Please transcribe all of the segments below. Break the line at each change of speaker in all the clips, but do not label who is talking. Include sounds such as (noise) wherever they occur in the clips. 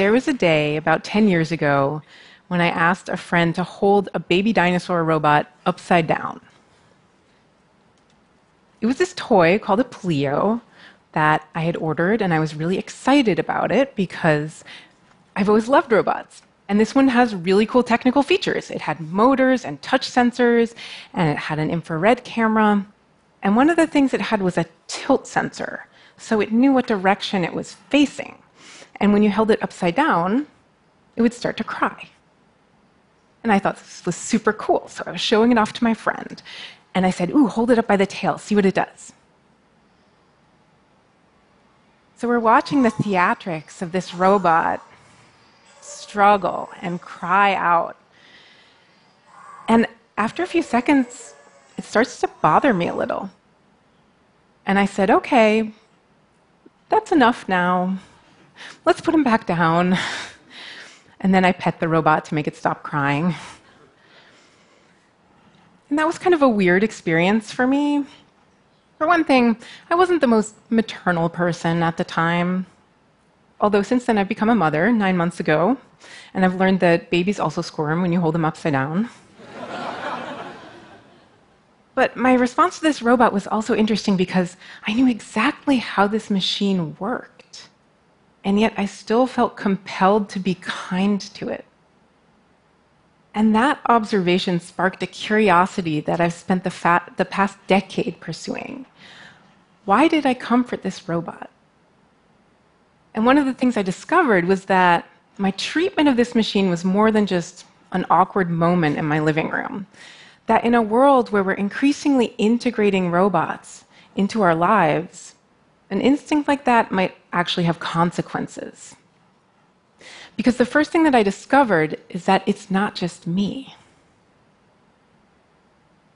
there was a day about 10 years ago when I asked a friend to hold a baby dinosaur robot upside down. It was this toy called a Pleo that I had ordered, and I was really excited about it because I've always loved robots. And this one has really cool technical features. It had motors and touch sensors, and it had an infrared camera. And one of the things it had was a tilt sensor, so it knew what direction it was facing. And when you held it upside down, it would start to cry. And I thought this was super cool, so I was showing it off to my friend. And I said, Ooh, hold it up by the tail, see what it does. So we're watching the theatrics of this robot struggle and cry out. And after a few seconds, it starts to bother me a little. And I said, Okay, that's enough now. Let's put him back down. And then I pet the robot to make it stop crying. And that was kind of a weird experience for me. For one thing, I wasn't the most maternal person at the time. Although since then I've become a mother nine months ago, and I've learned that babies also squirm when you hold them upside down. (laughs) but my response to this robot was also interesting because I knew exactly how this machine worked. And yet I still felt compelled to be kind to it. And that observation sparked a curiosity that I've spent the, the past decade pursuing. Why did I comfort this robot? And one of the things I discovered was that my treatment of this machine was more than just an awkward moment in my living room. That in a world where we're increasingly integrating robots into our lives, an instinct like that might actually have consequences. Because the first thing that I discovered is that it's not just me.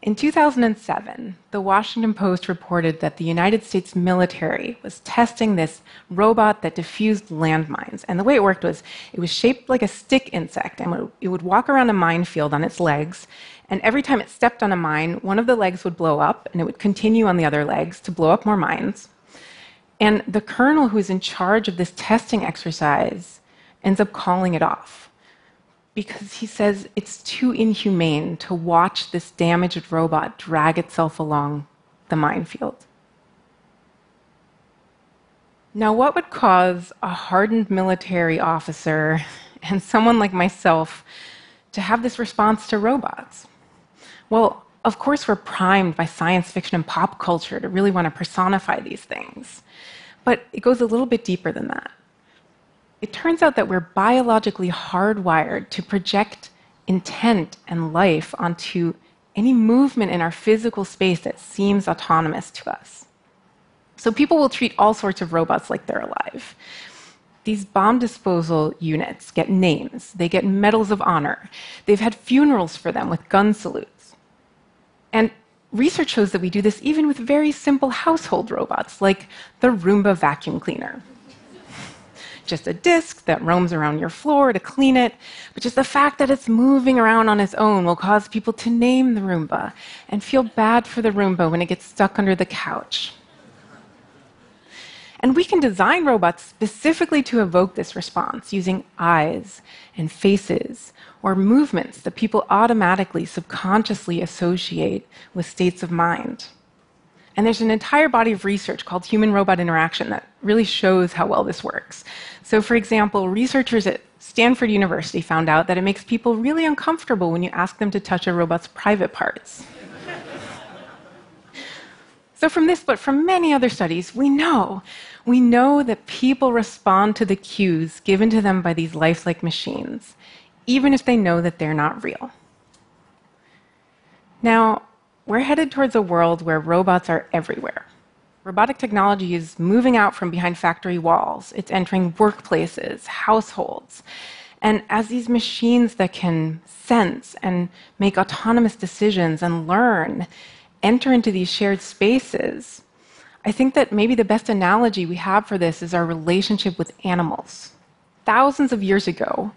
In 2007, the Washington Post reported that the United States military was testing this robot that diffused landmines. And the way it worked was it was shaped like a stick insect, and it would walk around a minefield on its legs. And every time it stepped on a mine, one of the legs would blow up, and it would continue on the other legs to blow up more mines. And the colonel who's in charge of this testing exercise ends up calling it off because he says it's too inhumane to watch this damaged robot drag itself along the minefield. Now, what would cause a hardened military officer (laughs) and someone like myself to have this response to robots? Well, of course, we're primed by science fiction and pop culture to really want to personify these things. But it goes a little bit deeper than that it turns out that we're biologically hardwired to project intent and life onto any movement in our physical space that seems autonomous to us. So people will treat all sorts of robots like they're alive. These bomb disposal units get names, they get medals of honor. They've had funerals for them with gun salutes. And research shows that we do this even with very simple household robots like the Roomba vacuum cleaner just a disk that roams around your floor to clean it, but just the fact that it's moving around on its own will cause people to name the Roomba and feel bad for the Roomba when it gets stuck under the couch. And we can design robots specifically to evoke this response using eyes and faces or movements that people automatically, subconsciously associate with states of mind. And there's an entire body of research called human robot interaction that really shows how well this works. So, for example, researchers at Stanford University found out that it makes people really uncomfortable when you ask them to touch a robot's private parts. So, from this, but from many other studies, we know. We know that people respond to the cues given to them by these lifelike machines, even if they know that they're not real. Now, we're headed towards a world where robots are everywhere. Robotic technology is moving out from behind factory walls, it's entering workplaces, households. And as these machines that can sense and make autonomous decisions and learn enter into these shared spaces, I think that maybe the best analogy we have for this is our relationship with animals. Thousands of years ago,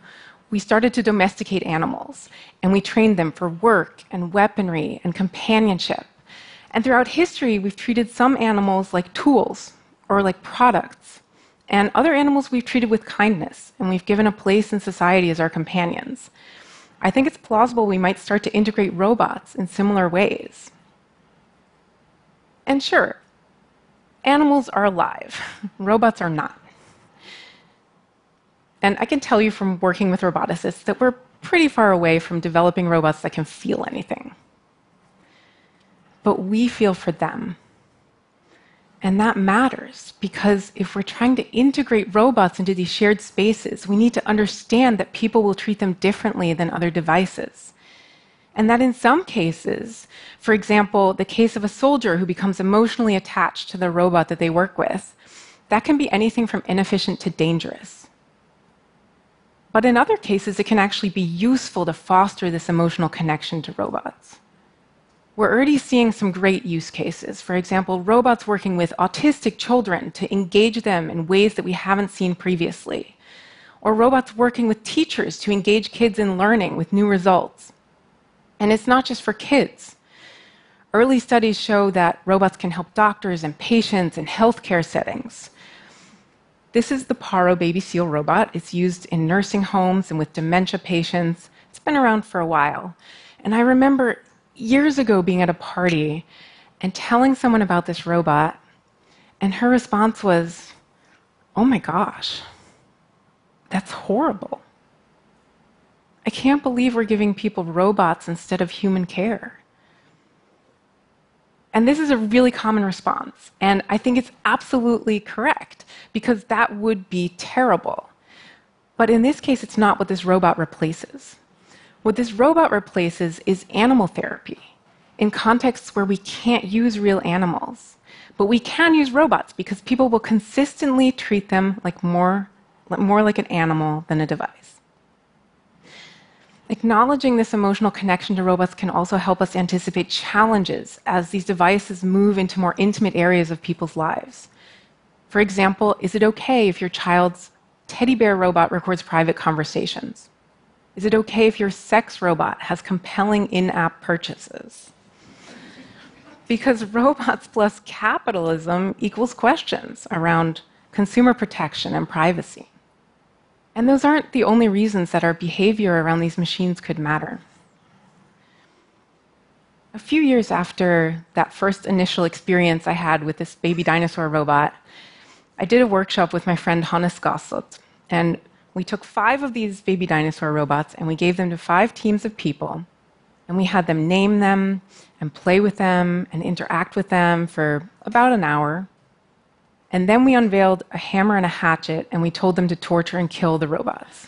we started to domesticate animals and we trained them for work and weaponry and companionship. And throughout history, we've treated some animals like tools or like products. and other animals we've treated with kindness, and we've given a place in society as our companions. I think it's plausible we might start to integrate robots in similar ways. And sure, animals are alive, (laughs) robots are not. And I can tell you from working with roboticists that we're pretty far away from developing robots that can feel anything. But we feel for them. And that matters because if we're trying to integrate robots into these shared spaces, we need to understand that people will treat them differently than other devices. And that in some cases, for example, the case of a soldier who becomes emotionally attached to the robot that they work with, that can be anything from inefficient to dangerous. But in other cases, it can actually be useful to foster this emotional connection to robots. We're already seeing some great use cases. For example, robots working with autistic children to engage them in ways that we haven't seen previously. Or robots working with teachers to engage kids in learning with new results. And it's not just for kids. Early studies show that robots can help doctors and patients in healthcare settings. This is the Paro baby seal robot. It's used in nursing homes and with dementia patients. It's been around for a while. And I remember years ago being at a party and telling someone about this robot, and her response was, Oh my gosh, that's horrible. I can't believe we're giving people robots instead of human care. And this is a really common response. And I think it's absolutely correct because that would be terrible. But in this case, it's not what this robot replaces. What this robot replaces is animal therapy in contexts where we can't use real animals. But we can use robots because people will consistently treat them like more, more like an animal than a device. Acknowledging this emotional connection to robots can also help us anticipate challenges as these devices move into more intimate areas of people's lives. For example, is it okay if your child's teddy bear robot records private conversations? Is it okay if your sex robot has compelling in app purchases? Because robots plus capitalism equals questions around consumer protection and privacy. And those aren't the only reasons that our behavior around these machines could matter. A few years after that first initial experience I had with this baby dinosaur robot, I did a workshop with my friend Hannes Gassert, and we took five of these baby dinosaur robots and we gave them to five teams of people. And we had them name them and play with them and interact with them for about an hour. And then we unveiled a hammer and a hatchet and we told them to torture and kill the robots.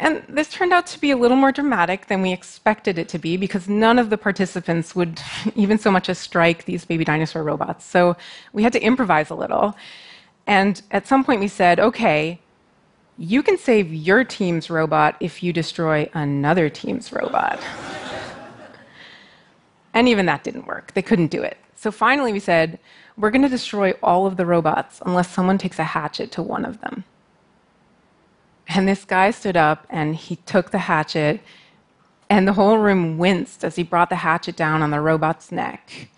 And this turned out to be a little more dramatic than we expected it to be because none of the participants would (laughs) even so much as strike these baby dinosaur robots. So we had to improvise a little. And at some point, we said, okay, you can save your team's robot if you destroy another team's robot. (laughs) and even that didn't work. They couldn't do it. So finally, we said, we're going to destroy all of the robots unless someone takes a hatchet to one of them. And this guy stood up and he took the hatchet, and the whole room winced as he brought the hatchet down on the robot's neck.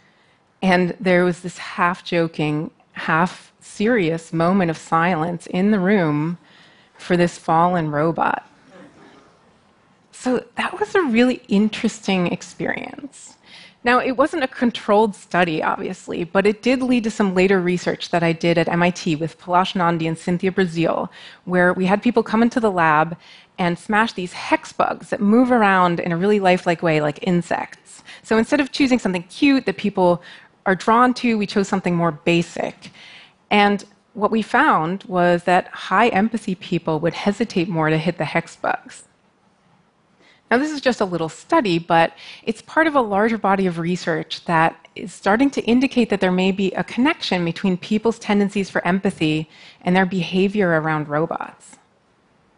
And there was this half joking, half serious moment of silence in the room for this fallen robot. So that was a really interesting experience. Now, it wasn't a controlled study, obviously, but it did lead to some later research that I did at MIT with Palash Nandy and Cynthia Breazeal, where we had people come into the lab and smash these hex bugs that move around in a really lifelike way, like insects. So instead of choosing something cute that people are drawn to, we chose something more basic. And what we found was that high empathy people would hesitate more to hit the hex bugs. Now, this is just a little study, but it's part of a larger body of research that is starting to indicate that there may be a connection between people's tendencies for empathy and their behavior around robots.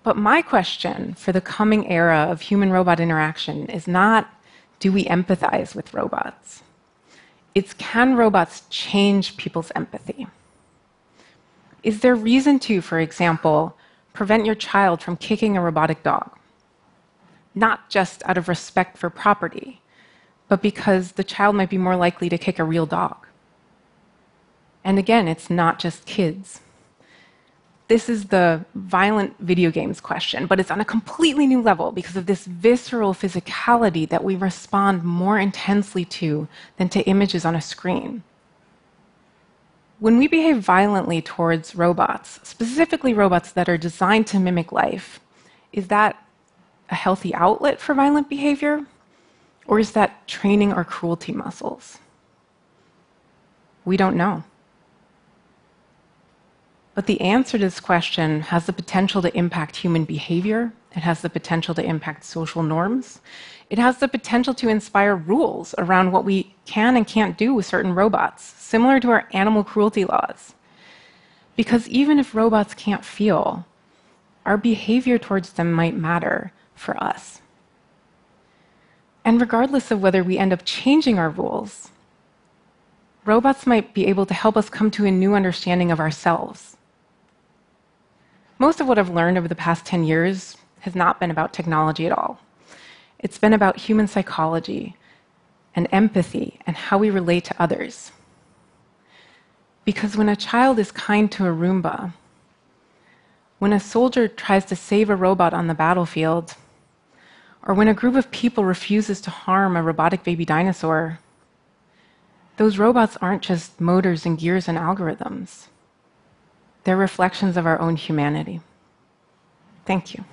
But my question for the coming era of human robot interaction is not do we empathize with robots? It's can robots change people's empathy? Is there reason to, for example, prevent your child from kicking a robotic dog? Not just out of respect for property, but because the child might be more likely to kick a real dog. And again, it's not just kids. This is the violent video games question, but it's on a completely new level because of this visceral physicality that we respond more intensely to than to images on a screen. When we behave violently towards robots, specifically robots that are designed to mimic life, is that a healthy outlet for violent behavior? Or is that training our cruelty muscles? We don't know. But the answer to this question has the potential to impact human behavior. It has the potential to impact social norms. It has the potential to inspire rules around what we can and can't do with certain robots, similar to our animal cruelty laws. Because even if robots can't feel, our behavior towards them might matter for us. And regardless of whether we end up changing our rules, robots might be able to help us come to a new understanding of ourselves most of what I've learned over the past 10 years has not been about technology at all. It's been about human psychology and empathy and how we relate to others. Because when a child is kind to a Roomba, when a soldier tries to save a robot on the battlefield, or when a group of people refuses to harm a robotic baby dinosaur, those robots aren't just motors and gears and algorithms. They're reflections of our own humanity. Thank you.